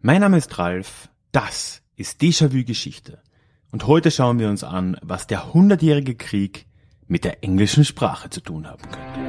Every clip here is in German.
Mein Name ist Ralf, das ist Déjà-vu Geschichte. Und heute schauen wir uns an, was der hundertjährige Krieg mit der englischen Sprache zu tun haben könnte.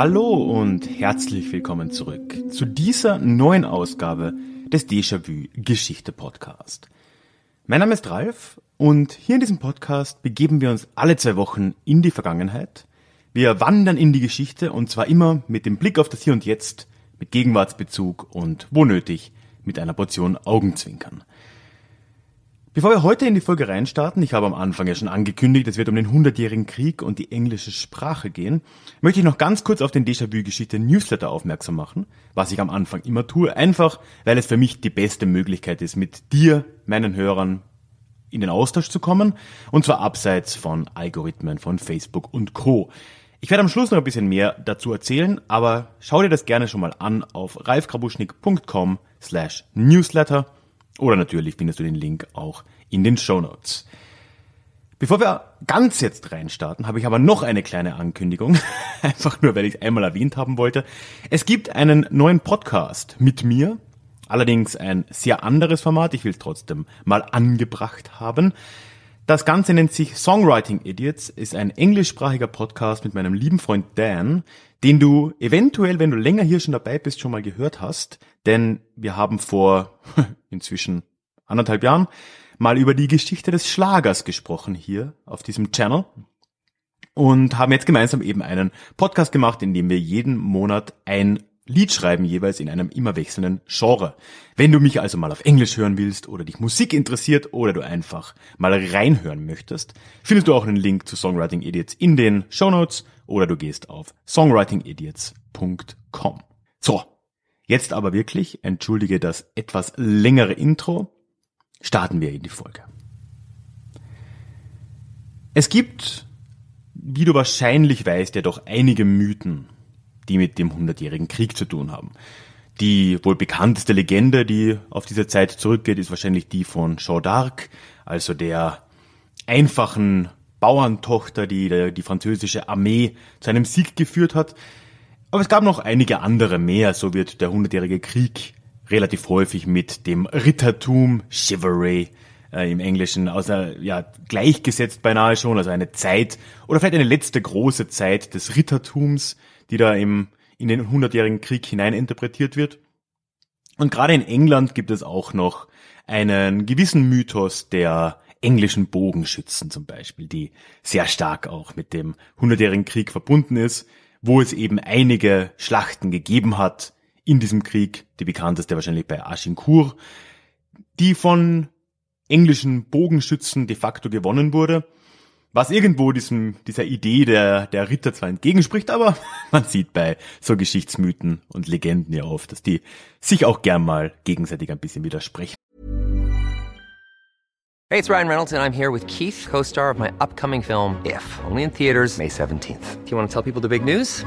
Hallo und herzlich willkommen zurück zu dieser neuen Ausgabe des Déjà-vu Geschichte Podcast. Mein Name ist Ralf und hier in diesem Podcast begeben wir uns alle zwei Wochen in die Vergangenheit. Wir wandern in die Geschichte und zwar immer mit dem Blick auf das Hier und Jetzt, mit Gegenwartsbezug und wo nötig mit einer Portion Augenzwinkern. Bevor wir heute in die Folge reinstarten, ich habe am Anfang ja schon angekündigt, es wird um den hundertjährigen Krieg und die englische Sprache gehen, möchte ich noch ganz kurz auf den Déjà-vu-Geschichte Newsletter aufmerksam machen, was ich am Anfang immer tue, einfach weil es für mich die beste Möglichkeit ist, mit dir, meinen Hörern, in den Austausch zu kommen, und zwar abseits von Algorithmen von Facebook und Co. Ich werde am Schluss noch ein bisschen mehr dazu erzählen, aber schau dir das gerne schon mal an auf ralfkrabuschnik.com slash newsletter oder natürlich findest du den Link auch in den Show Notes. Bevor wir ganz jetzt reinstarten, habe ich aber noch eine kleine Ankündigung. Einfach nur, weil ich es einmal erwähnt haben wollte. Es gibt einen neuen Podcast mit mir. Allerdings ein sehr anderes Format. Ich will es trotzdem mal angebracht haben. Das Ganze nennt sich Songwriting Idiots, ist ein englischsprachiger Podcast mit meinem lieben Freund Dan, den du eventuell, wenn du länger hier schon dabei bist, schon mal gehört hast. Denn wir haben vor inzwischen anderthalb Jahren mal über die Geschichte des Schlagers gesprochen hier auf diesem Channel und haben jetzt gemeinsam eben einen Podcast gemacht, in dem wir jeden Monat ein Lied schreiben, jeweils in einem immer wechselnden Genre. Wenn du mich also mal auf Englisch hören willst oder dich Musik interessiert oder du einfach mal reinhören möchtest, findest du auch einen Link zu Songwriting Idiots in den Show Notes oder du gehst auf songwritingidiots.com. So, jetzt aber wirklich, entschuldige das etwas längere Intro, starten wir in die Folge. Es gibt, wie du wahrscheinlich weißt, ja doch einige Mythen die mit dem Hundertjährigen Krieg zu tun haben. Die wohl bekannteste Legende, die auf diese Zeit zurückgeht, ist wahrscheinlich die von Jeanne d'Arc, also der einfachen Bauerntochter, die die französische Armee zu einem Sieg geführt hat. Aber es gab noch einige andere mehr. So wird der Hundertjährige Krieg relativ häufig mit dem Rittertum, Chivalry, äh, im Englischen, außer ja gleichgesetzt beinahe schon, also eine Zeit oder vielleicht eine letzte große Zeit des Rittertums, die da im, in den hundertjährigen Krieg hineininterpretiert wird. Und gerade in England gibt es auch noch einen gewissen Mythos der englischen Bogenschützen zum Beispiel, die sehr stark auch mit dem hundertjährigen Krieg verbunden ist, wo es eben einige Schlachten gegeben hat in diesem Krieg, die bekannteste wahrscheinlich bei Agincourt, die von englischen Bogenschützen de facto gewonnen wurde was irgendwo diesem, dieser Idee der, der Ritter zwar entgegenspricht, aber man sieht bei so Geschichtsmythen und Legenden ja oft, dass die sich auch gern mal gegenseitig ein bisschen widersprechen. Hey, it's Ryan Reynolds and I'm here with Keith, co-star of my upcoming film If, only in theaters May 17th. Do you want to tell people the big news?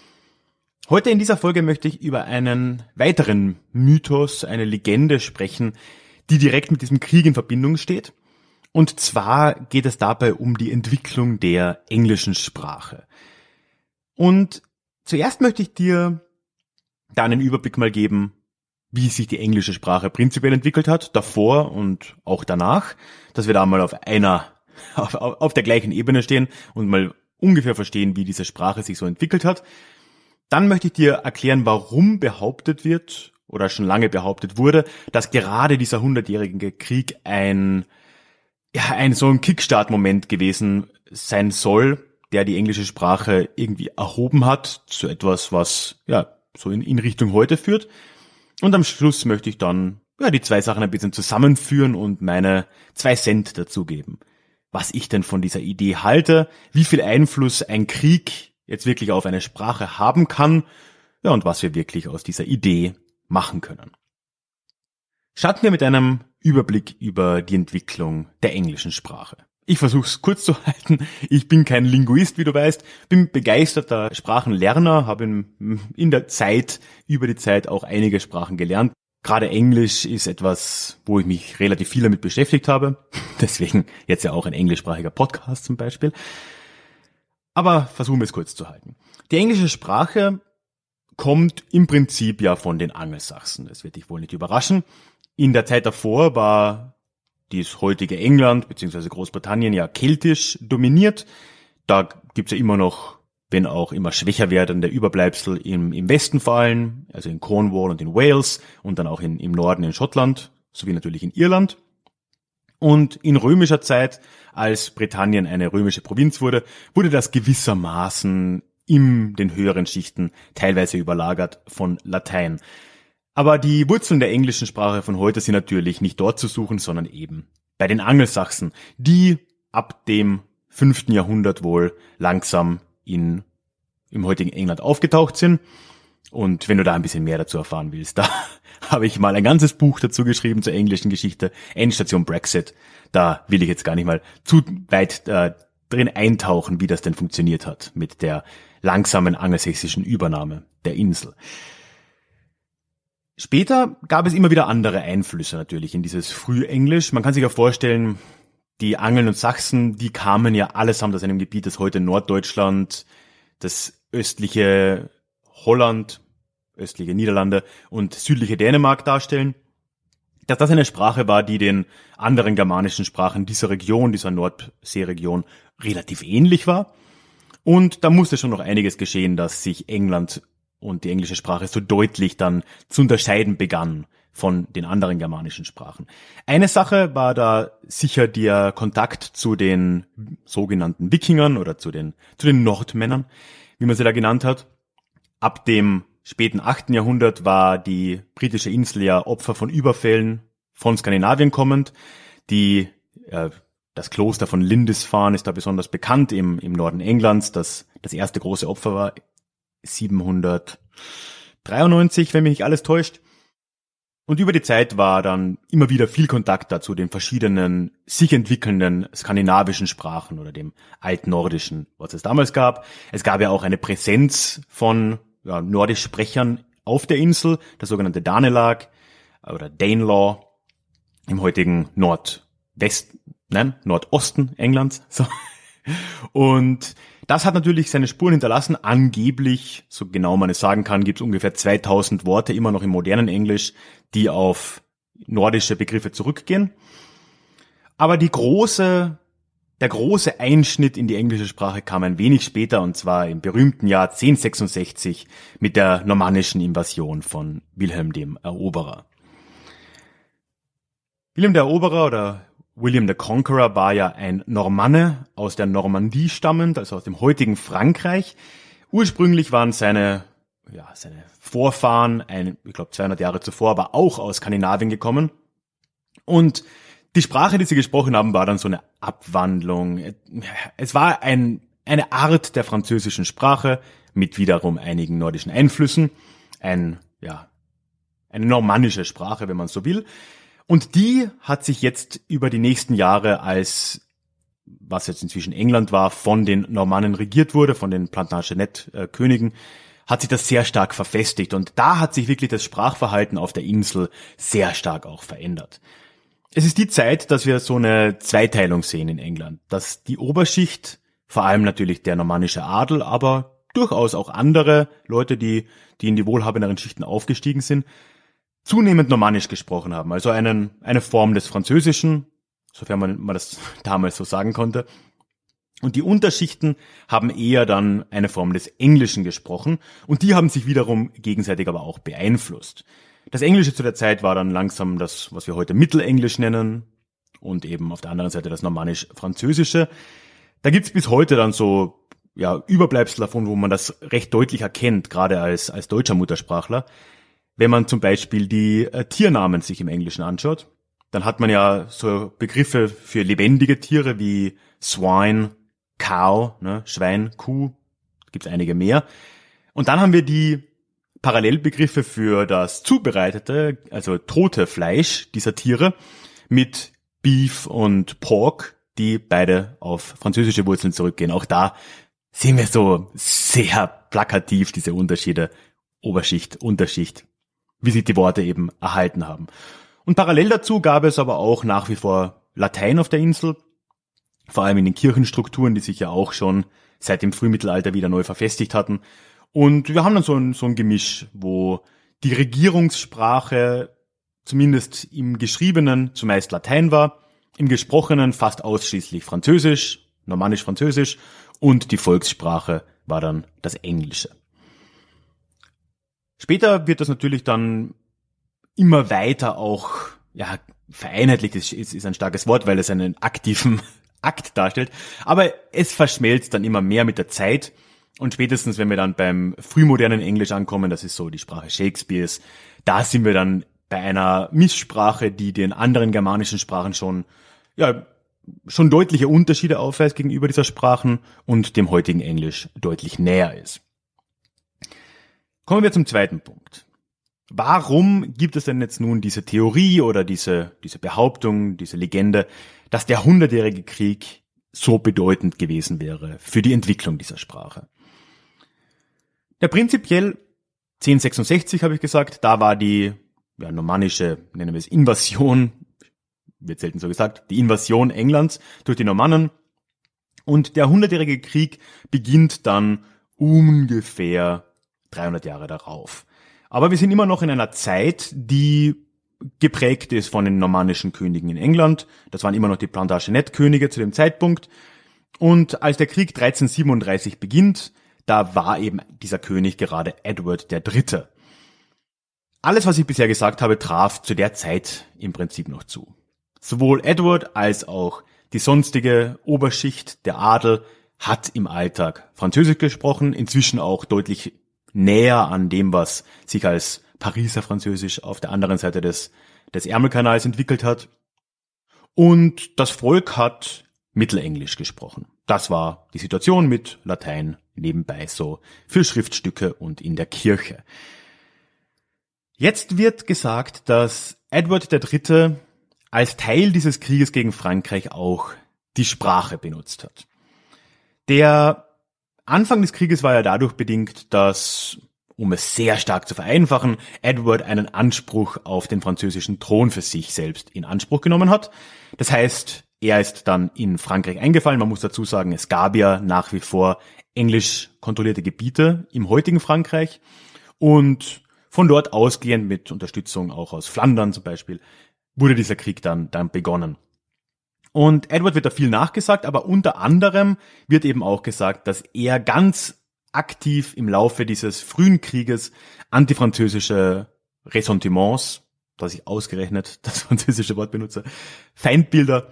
Heute in dieser Folge möchte ich über einen weiteren Mythos, eine Legende sprechen, die direkt mit diesem Krieg in Verbindung steht. Und zwar geht es dabei um die Entwicklung der englischen Sprache. Und zuerst möchte ich dir da einen Überblick mal geben, wie sich die englische Sprache prinzipiell entwickelt hat, davor und auch danach, dass wir da mal auf einer, auf, auf der gleichen Ebene stehen und mal ungefähr verstehen, wie diese Sprache sich so entwickelt hat. Dann möchte ich dir erklären, warum behauptet wird oder schon lange behauptet wurde, dass gerade dieser hundertjährige Krieg ein, ja, ein so ein Kickstart-Moment gewesen sein soll, der die englische Sprache irgendwie erhoben hat zu etwas, was ja so in, in Richtung heute führt. Und am Schluss möchte ich dann ja, die zwei Sachen ein bisschen zusammenführen und meine zwei Cent dazugeben. Was ich denn von dieser Idee halte, wie viel Einfluss ein Krieg jetzt wirklich auf eine Sprache haben kann, ja, und was wir wirklich aus dieser Idee machen können. Starten wir mit einem Überblick über die Entwicklung der englischen Sprache. Ich versuche es kurz zu halten. Ich bin kein Linguist, wie du weißt, bin begeisterter Sprachenlerner, habe in, der Zeit, über die Zeit auch einige Sprachen gelernt. Gerade Englisch ist etwas, wo ich mich relativ viel damit beschäftigt habe. Deswegen jetzt ja auch ein englischsprachiger Podcast zum Beispiel. Aber versuchen wir es kurz zu halten. Die englische Sprache kommt im Prinzip ja von den Angelsachsen. Das wird dich wohl nicht überraschen. In der Zeit davor war dies heutige England bzw. Großbritannien ja keltisch dominiert. Da gibt's ja immer noch, wenn auch immer schwächer werdende Überbleibsel im, im Westen vor allem, also in Cornwall und in Wales und dann auch in, im Norden in Schottland, sowie natürlich in Irland. Und in römischer Zeit, als Britannien eine römische Provinz wurde, wurde das gewissermaßen in den höheren Schichten teilweise überlagert von Latein. Aber die Wurzeln der englischen Sprache von heute sind natürlich nicht dort zu suchen, sondern eben bei den Angelsachsen, die ab dem fünften Jahrhundert wohl langsam in, im heutigen England aufgetaucht sind. Und wenn du da ein bisschen mehr dazu erfahren willst, da habe ich mal ein ganzes Buch dazu geschrieben zur englischen Geschichte, Endstation Brexit. Da will ich jetzt gar nicht mal zu weit äh, drin eintauchen, wie das denn funktioniert hat mit der langsamen angelsächsischen Übernahme der Insel. Später gab es immer wieder andere Einflüsse natürlich in dieses Frühenglisch. Man kann sich ja vorstellen, die Angeln und Sachsen, die kamen ja allesamt aus einem Gebiet, das heute Norddeutschland, das östliche Holland, östliche Niederlande und südliche Dänemark darstellen. Dass das eine Sprache war, die den anderen germanischen Sprachen dieser Region, dieser Nordseeregion relativ ähnlich war. Und da musste schon noch einiges geschehen, dass sich England und die englische Sprache so deutlich dann zu unterscheiden begann von den anderen germanischen Sprachen. Eine Sache war da sicher der Kontakt zu den sogenannten Wikingern oder zu den, zu den Nordmännern, wie man sie da genannt hat. Ab dem späten achten Jahrhundert war die britische Insel ja Opfer von Überfällen von Skandinavien kommend. Die, äh, das Kloster von Lindisfarne ist da besonders bekannt im, im Norden Englands, das das erste große Opfer war 793, wenn mich nicht alles täuscht. Und über die Zeit war dann immer wieder viel Kontakt dazu den verschiedenen sich entwickelnden skandinavischen Sprachen oder dem altnordischen, was es damals gab. Es gab ja auch eine Präsenz von ja, nordisch Sprechern auf der Insel, das sogenannte Danelag oder Danelaw im heutigen Nordwest, nein, Nordosten Englands. So. Und das hat natürlich seine Spuren hinterlassen. Angeblich, so genau man es sagen kann, gibt es ungefähr 2000 Worte immer noch im modernen Englisch, die auf nordische Begriffe zurückgehen. Aber die große, der große Einschnitt in die englische Sprache kam ein wenig später und zwar im berühmten Jahr 1066 mit der normannischen Invasion von Wilhelm dem Eroberer. Wilhelm der Eroberer oder William the Conqueror war ja ein Normanne aus der Normandie stammend, also aus dem heutigen Frankreich. Ursprünglich waren seine, ja, seine Vorfahren, ein, ich glaube 200 Jahre zuvor, aber auch aus Skandinavien gekommen. Und die Sprache, die sie gesprochen haben, war dann so eine Abwandlung. Es war ein, eine Art der französischen Sprache mit wiederum einigen nordischen Einflüssen. Ein, ja, eine normannische Sprache, wenn man so will. Und die hat sich jetzt über die nächsten Jahre als was jetzt inzwischen England war, von den Normannen regiert wurde, von den Plantagenet-Königen, hat sich das sehr stark verfestigt. Und da hat sich wirklich das Sprachverhalten auf der Insel sehr stark auch verändert. Es ist die Zeit, dass wir so eine Zweiteilung sehen in England, dass die Oberschicht, vor allem natürlich der normannische Adel, aber durchaus auch andere Leute, die, die in die wohlhabenderen Schichten aufgestiegen sind, zunehmend Normannisch gesprochen haben, also einen, eine Form des Französischen, sofern man, man das damals so sagen konnte. Und die Unterschichten haben eher dann eine Form des Englischen gesprochen und die haben sich wiederum gegenseitig aber auch beeinflusst. Das Englische zu der Zeit war dann langsam das, was wir heute Mittelenglisch nennen und eben auf der anderen Seite das Normannisch-Französische. Da gibt's bis heute dann so ja, Überbleibsel davon, wo man das recht deutlich erkennt, gerade als, als deutscher Muttersprachler. wenn man zum Beispiel die äh, Tiernamen sich im Englischen anschaut, dann hat man ja so Begriffe für lebendige Tiere wie Swine, Cow, ne, Schwein, Kuh, gibt es einige mehr. Und dann haben wir die Parallelbegriffe für das zubereitete, also tote Fleisch dieser Tiere mit Beef und Pork, die beide auf französische Wurzeln zurückgehen. Auch da sehen wir so sehr plakativ diese Unterschiede Oberschicht, Unterschicht, wie sich die Worte eben erhalten haben. Und parallel dazu gab es aber auch nach wie vor Latein auf der Insel, vor allem in den Kirchenstrukturen, die sich ja auch schon seit dem Frühmittelalter wieder neu verfestigt hatten. Und wir haben dann so ein, so ein Gemisch, wo die Regierungssprache zumindest im Geschriebenen zumeist Latein war, im Gesprochenen fast ausschließlich Französisch, Normannisch-Französisch und die Volkssprache war dann das Englische. Später wird das natürlich dann immer weiter auch, ja, vereinheitlicht ist, ist, ein starkes Wort, weil es einen aktiven Akt darstellt. Aber es verschmelzt dann immer mehr mit der Zeit. Und spätestens, wenn wir dann beim frühmodernen Englisch ankommen, das ist so die Sprache Shakespeares, da sind wir dann bei einer Misssprache, die den anderen germanischen Sprachen schon, ja, schon deutliche Unterschiede aufweist gegenüber dieser Sprachen und dem heutigen Englisch deutlich näher ist. Kommen wir zum zweiten Punkt. Warum gibt es denn jetzt nun diese Theorie oder diese, diese Behauptung, diese Legende, dass der Hundertjährige Krieg so bedeutend gewesen wäre für die Entwicklung dieser Sprache? Ja, prinzipiell 1066 habe ich gesagt, da war die ja, normannische, nennen wir es Invasion, wird selten so gesagt, die Invasion Englands durch die Normannen. Und der Hundertjährige Krieg beginnt dann ungefähr 300 Jahre darauf. Aber wir sind immer noch in einer Zeit, die geprägt ist von den normannischen Königen in England. Das waren immer noch die Plantagenet-Könige zu dem Zeitpunkt. Und als der Krieg 1337 beginnt, da war eben dieser König gerade Edward III. Alles, was ich bisher gesagt habe, traf zu der Zeit im Prinzip noch zu. Sowohl Edward als auch die sonstige Oberschicht, der Adel, hat im Alltag Französisch gesprochen, inzwischen auch deutlich näher an dem, was sich als Pariser Französisch auf der anderen Seite des, des Ärmelkanals entwickelt hat. Und das Volk hat Mittelenglisch gesprochen. Das war die Situation mit Latein nebenbei so für Schriftstücke und in der Kirche. Jetzt wird gesagt, dass Edward III. als Teil dieses Krieges gegen Frankreich auch die Sprache benutzt hat. Der Anfang des Krieges war ja dadurch bedingt, dass, um es sehr stark zu vereinfachen, Edward einen Anspruch auf den französischen Thron für sich selbst in Anspruch genommen hat. Das heißt, er ist dann in Frankreich eingefallen. Man muss dazu sagen, es gab ja nach wie vor englisch kontrollierte Gebiete im heutigen Frankreich. Und von dort ausgehend mit Unterstützung auch aus Flandern zum Beispiel, wurde dieser Krieg dann, dann begonnen. Und Edward wird da viel nachgesagt, aber unter anderem wird eben auch gesagt, dass er ganz aktiv im Laufe dieses frühen Krieges antifranzösische Ressentiments, dass ich ausgerechnet das französische Wort benutze, Feindbilder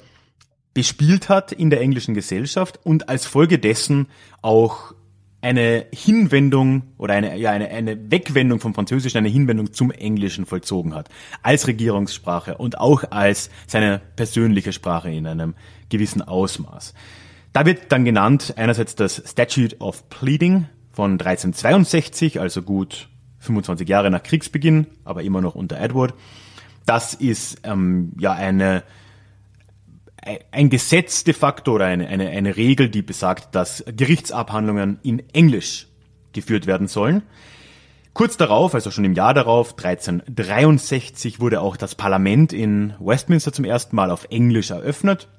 bespielt hat in der englischen Gesellschaft und als Folge dessen auch eine Hinwendung oder eine, ja, eine, eine Wegwendung vom Französischen, eine Hinwendung zum Englischen vollzogen hat. Als Regierungssprache und auch als seine persönliche Sprache in einem gewissen Ausmaß. Da wird dann genannt einerseits das Statute of Pleading von 1362, also gut 25 Jahre nach Kriegsbeginn, aber immer noch unter Edward. Das ist ähm, ja eine ein Gesetz de facto oder eine, eine, eine Regel, die besagt, dass Gerichtsabhandlungen in Englisch geführt werden sollen. Kurz darauf, also schon im Jahr darauf, 1363, wurde auch das Parlament in Westminster zum ersten Mal auf Englisch eröffnet.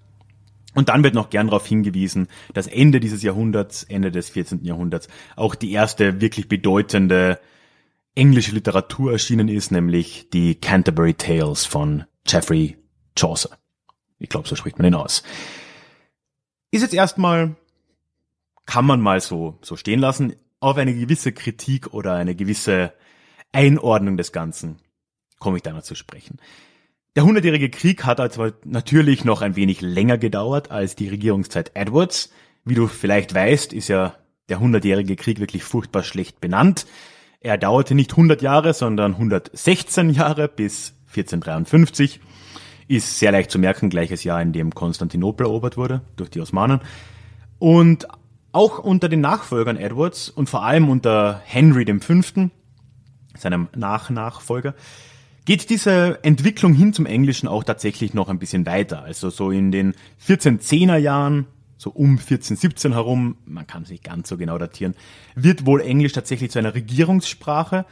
Und dann wird noch gern darauf hingewiesen, dass Ende dieses Jahrhunderts, Ende des 14. Jahrhunderts, auch die erste wirklich bedeutende englische Literatur erschienen ist, nämlich die Canterbury Tales von Geoffrey Chaucer. Ich glaube, so spricht man ihn aus. Ist jetzt erstmal, kann man mal so, so stehen lassen, auf eine gewisse Kritik oder eine gewisse Einordnung des Ganzen komme ich da noch zu sprechen. Der Hundertjährige Krieg hat also natürlich noch ein wenig länger gedauert als die Regierungszeit Edwards. Wie du vielleicht weißt, ist ja der Hundertjährige Krieg wirklich furchtbar schlecht benannt. Er dauerte nicht 100 Jahre, sondern 116 Jahre bis 1453. Ist sehr leicht zu merken, gleiches Jahr, in dem Konstantinopel erobert wurde durch die Osmanen. Und auch unter den Nachfolgern Edwards und vor allem unter Henry V., seinem Nachnachfolger, geht diese Entwicklung hin zum Englischen auch tatsächlich noch ein bisschen weiter. Also so in den 1410er Jahren, so um 1417 herum, man kann es nicht ganz so genau datieren, wird wohl Englisch tatsächlich zu einer Regierungssprache.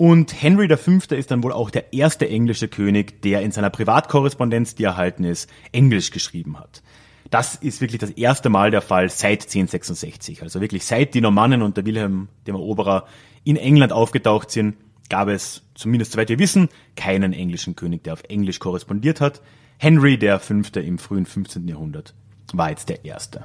Und Henry V. ist dann wohl auch der erste englische König, der in seiner Privatkorrespondenz, die erhalten ist, Englisch geschrieben hat. Das ist wirklich das erste Mal der Fall seit 1066. Also wirklich seit die Normannen und der Wilhelm dem Eroberer in England aufgetaucht sind, gab es, zumindest soweit wir wissen, keinen englischen König, der auf Englisch korrespondiert hat. Henry Fünfte im frühen 15. Jahrhundert war jetzt der erste.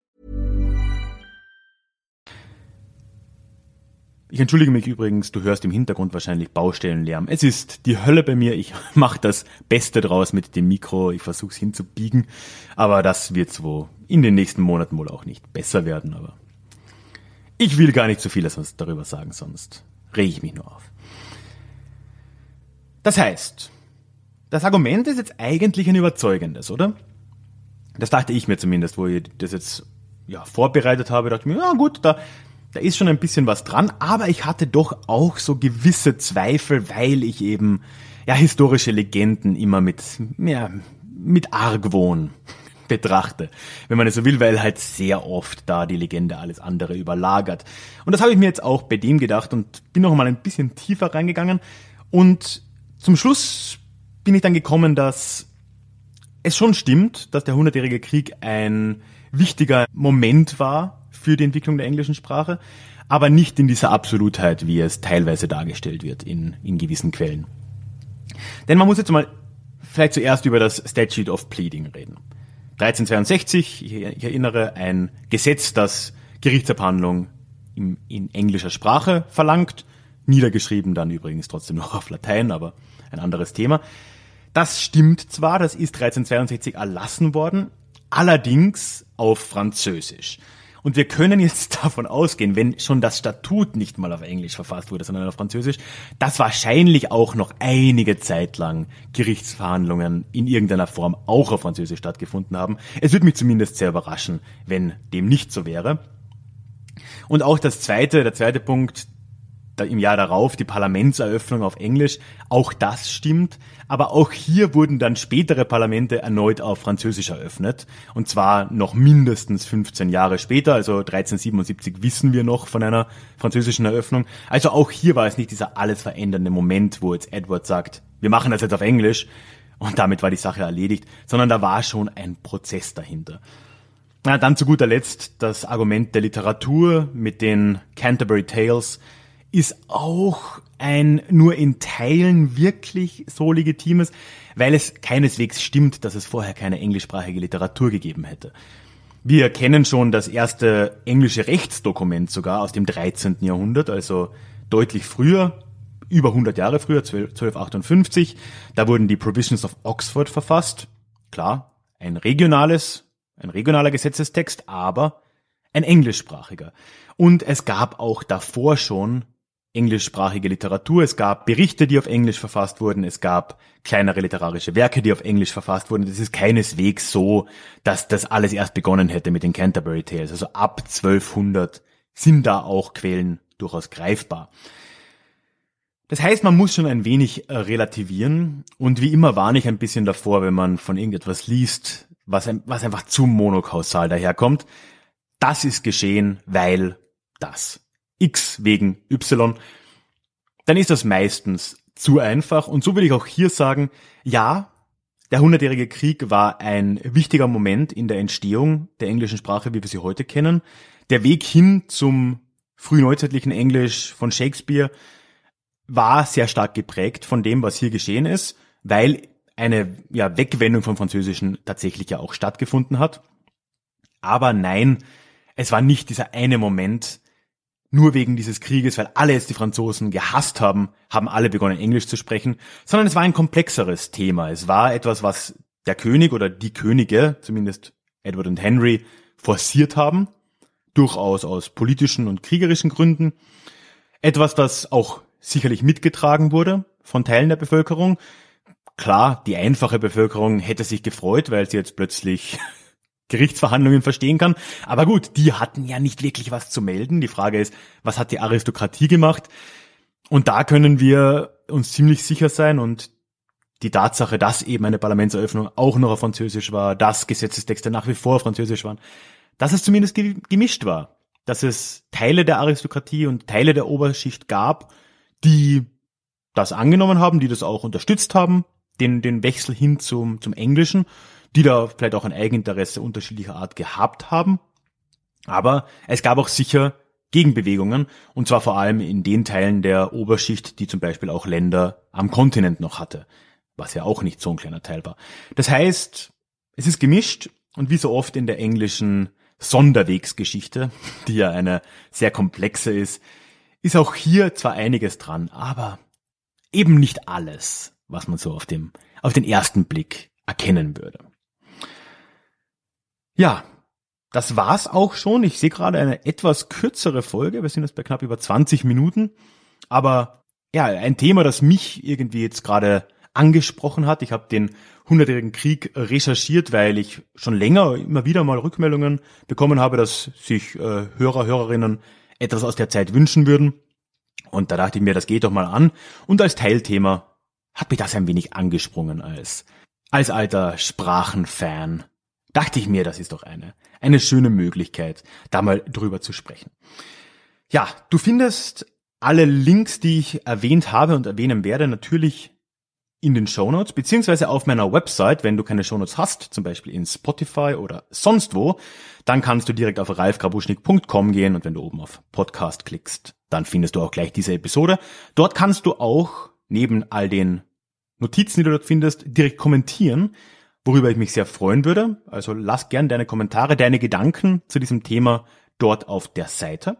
Ich entschuldige mich übrigens, du hörst im Hintergrund wahrscheinlich Baustellenlärm. Es ist die Hölle bei mir. Ich mache das Beste draus mit dem Mikro. Ich versuche es hinzubiegen. Aber das wird so in den nächsten Monaten wohl auch nicht besser werden. Aber ich will gar nicht so viel darüber sagen, sonst rege ich mich nur auf. Das heißt, das Argument ist jetzt eigentlich ein überzeugendes, oder? Das dachte ich mir zumindest, wo ich das jetzt ja, vorbereitet habe, dachte ich mir, ja gut, da, da ist schon ein bisschen was dran, aber ich hatte doch auch so gewisse Zweifel, weil ich eben ja historische Legenden immer mit ja, mit Argwohn betrachte, wenn man es so will, weil halt sehr oft da die Legende alles andere überlagert. Und das habe ich mir jetzt auch bei dem gedacht und bin noch mal ein bisschen tiefer reingegangen und zum Schluss bin ich dann gekommen, dass es schon stimmt, dass der Hundertjährige Krieg ein wichtiger Moment war für die Entwicklung der englischen Sprache, aber nicht in dieser Absolutheit, wie es teilweise dargestellt wird in, in gewissen Quellen. Denn man muss jetzt mal vielleicht zuerst über das Statute of Pleading reden. 1362, ich erinnere, ein Gesetz, das Gerichtsabhandlung in, in englischer Sprache verlangt, niedergeschrieben dann übrigens trotzdem noch auf Latein, aber ein anderes Thema. Das stimmt zwar, das ist 1362 erlassen worden, allerdings auf Französisch. Und wir können jetzt davon ausgehen, wenn schon das Statut nicht mal auf Englisch verfasst wurde, sondern auf Französisch, dass wahrscheinlich auch noch einige Zeit lang Gerichtsverhandlungen in irgendeiner Form auch auf Französisch stattgefunden haben. Es würde mich zumindest sehr überraschen, wenn dem nicht so wäre. Und auch das zweite, der zweite Punkt, im Jahr darauf die Parlamentseröffnung auf Englisch. Auch das stimmt. Aber auch hier wurden dann spätere Parlamente erneut auf Französisch eröffnet. Und zwar noch mindestens 15 Jahre später. Also 1377 wissen wir noch von einer französischen Eröffnung. Also auch hier war es nicht dieser alles verändernde Moment, wo jetzt Edward sagt, wir machen das jetzt auf Englisch. Und damit war die Sache erledigt. Sondern da war schon ein Prozess dahinter. Na, dann zu guter Letzt das Argument der Literatur mit den Canterbury Tales ist auch ein nur in Teilen wirklich so legitimes, weil es keineswegs stimmt, dass es vorher keine englischsprachige Literatur gegeben hätte. Wir kennen schon das erste englische Rechtsdokument sogar aus dem 13. Jahrhundert, also deutlich früher, über 100 Jahre früher, 1258. Da wurden die Provisions of Oxford verfasst. Klar, ein regionales, ein regionaler Gesetzestext, aber ein englischsprachiger. Und es gab auch davor schon englischsprachige Literatur. Es gab Berichte, die auf Englisch verfasst wurden. Es gab kleinere literarische Werke, die auf Englisch verfasst wurden. Das ist keineswegs so, dass das alles erst begonnen hätte mit den Canterbury Tales. Also ab 1200 sind da auch Quellen durchaus greifbar. Das heißt, man muss schon ein wenig äh, relativieren und wie immer warne ich ein bisschen davor, wenn man von irgendetwas liest, was, was einfach zu monokausal daherkommt. Das ist geschehen, weil das. X wegen Y, dann ist das meistens zu einfach. Und so will ich auch hier sagen, ja, der Hundertjährige Krieg war ein wichtiger Moment in der Entstehung der englischen Sprache, wie wir sie heute kennen. Der Weg hin zum frühneuzeitlichen Englisch von Shakespeare war sehr stark geprägt von dem, was hier geschehen ist, weil eine ja, Wegwendung vom Französischen tatsächlich ja auch stattgefunden hat. Aber nein, es war nicht dieser eine Moment, nur wegen dieses Krieges, weil alle jetzt die Franzosen gehasst haben, haben alle begonnen Englisch zu sprechen, sondern es war ein komplexeres Thema. Es war etwas, was der König oder die Könige, zumindest Edward und Henry, forciert haben, durchaus aus politischen und kriegerischen Gründen. Etwas, das auch sicherlich mitgetragen wurde von Teilen der Bevölkerung. Klar, die einfache Bevölkerung hätte sich gefreut, weil sie jetzt plötzlich Gerichtsverhandlungen verstehen kann. Aber gut, die hatten ja nicht wirklich was zu melden. Die Frage ist, was hat die Aristokratie gemacht? Und da können wir uns ziemlich sicher sein und die Tatsache, dass eben eine Parlamentseröffnung auch noch auf Französisch war, dass Gesetzestexte nach wie vor auf Französisch waren, dass es zumindest gemischt war, dass es Teile der Aristokratie und Teile der Oberschicht gab, die das angenommen haben, die das auch unterstützt haben, den, den Wechsel hin zum, zum Englischen, die da vielleicht auch ein Eigeninteresse unterschiedlicher Art gehabt haben. Aber es gab auch sicher Gegenbewegungen, und zwar vor allem in den Teilen der Oberschicht, die zum Beispiel auch Länder am Kontinent noch hatte, was ja auch nicht so ein kleiner Teil war. Das heißt, es ist gemischt und wie so oft in der englischen Sonderwegsgeschichte, die ja eine sehr komplexe ist, ist auch hier zwar einiges dran, aber eben nicht alles, was man so auf dem, auf den ersten Blick erkennen würde. Ja, das war's auch schon. Ich sehe gerade eine etwas kürzere Folge. Wir sind jetzt bei knapp über 20 Minuten. Aber ja, ein Thema, das mich irgendwie jetzt gerade angesprochen hat. Ich habe den Hundertjährigen Krieg recherchiert, weil ich schon länger immer wieder mal Rückmeldungen bekommen habe, dass sich äh, Hörer, Hörerinnen etwas aus der Zeit wünschen würden. Und da dachte ich mir, das geht doch mal an. Und als Teilthema hat mich das ein wenig angesprungen als, als alter Sprachenfan. Dachte ich mir, das ist doch eine, eine schöne Möglichkeit, da mal drüber zu sprechen. Ja, du findest alle Links, die ich erwähnt habe und erwähnen werde, natürlich in den Shownotes, beziehungsweise auf meiner Website, wenn du keine Shownotes hast, zum Beispiel in Spotify oder sonst wo, dann kannst du direkt auf ralfgrabuschnik.com gehen und wenn du oben auf Podcast klickst, dann findest du auch gleich diese Episode. Dort kannst du auch neben all den Notizen, die du dort findest, direkt kommentieren, worüber ich mich sehr freuen würde. Also lass gern deine Kommentare, deine Gedanken zu diesem Thema dort auf der Seite.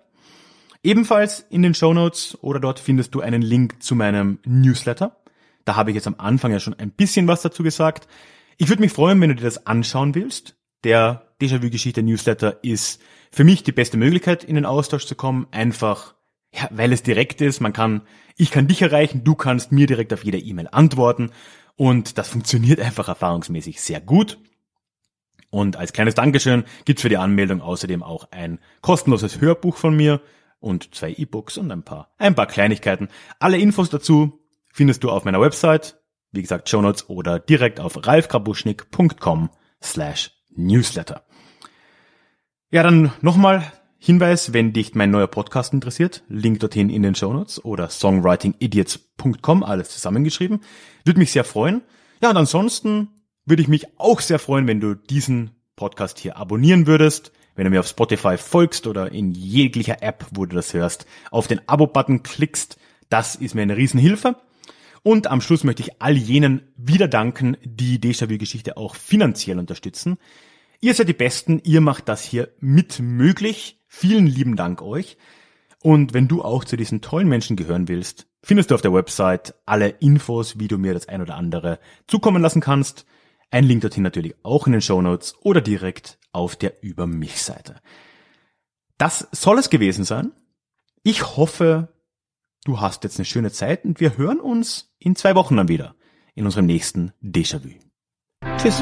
Ebenfalls in den Shownotes oder dort findest du einen Link zu meinem Newsletter. Da habe ich jetzt am Anfang ja schon ein bisschen was dazu gesagt. Ich würde mich freuen, wenn du dir das anschauen willst. Der Déjà-vu-Geschichte Newsletter ist für mich die beste Möglichkeit, in den Austausch zu kommen. Einfach, ja, weil es direkt ist. Man kann, ich kann dich erreichen, du kannst mir direkt auf jede E-Mail antworten. Und das funktioniert einfach erfahrungsmäßig sehr gut. Und als kleines Dankeschön gibt's für die Anmeldung außerdem auch ein kostenloses Hörbuch von mir und zwei E-Books und ein paar, ein paar Kleinigkeiten. Alle Infos dazu findest du auf meiner Website, wie gesagt, Show Notes oder direkt auf ralfkrabuschnik.com slash newsletter. Ja, dann nochmal Hinweis, wenn dich mein neuer Podcast interessiert, Link dorthin in den Show Notes oder songwritingidiots.com, alles zusammengeschrieben. Würde mich sehr freuen. Ja, und ansonsten würde ich mich auch sehr freuen, wenn du diesen Podcast hier abonnieren würdest, wenn du mir auf Spotify folgst oder in jeglicher App, wo du das hörst, auf den Abo-Button klickst. Das ist mir eine Riesenhilfe. Und am Schluss möchte ich all jenen wieder danken, die Déjà-vu-Geschichte auch finanziell unterstützen. Ihr seid die Besten, ihr macht das hier mit möglich. Vielen lieben Dank euch. Und wenn du auch zu diesen tollen Menschen gehören willst, findest du auf der Website alle Infos, wie du mir das ein oder andere zukommen lassen kannst. Ein Link dorthin natürlich auch in den Show Notes oder direkt auf der Über mich Seite. Das soll es gewesen sein. Ich hoffe, Du hast jetzt eine schöne Zeit und wir hören uns in zwei Wochen dann wieder in unserem nächsten Déjà-vu. Tschüss.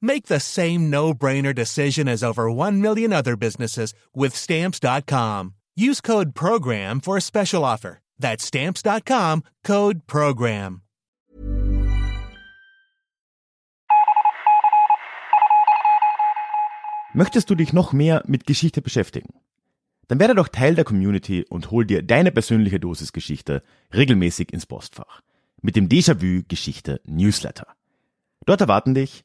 Make the same no-brainer decision as over 1 million other businesses with stamps.com. Use code program for a special offer. That's stamps.com, code program. Möchtest du dich noch mehr mit Geschichte beschäftigen? Dann werde doch Teil der Community und hol dir deine persönliche Dosis Geschichte regelmäßig ins Postfach. Mit dem Déjà-vu Geschichte Newsletter. Dort erwarten dich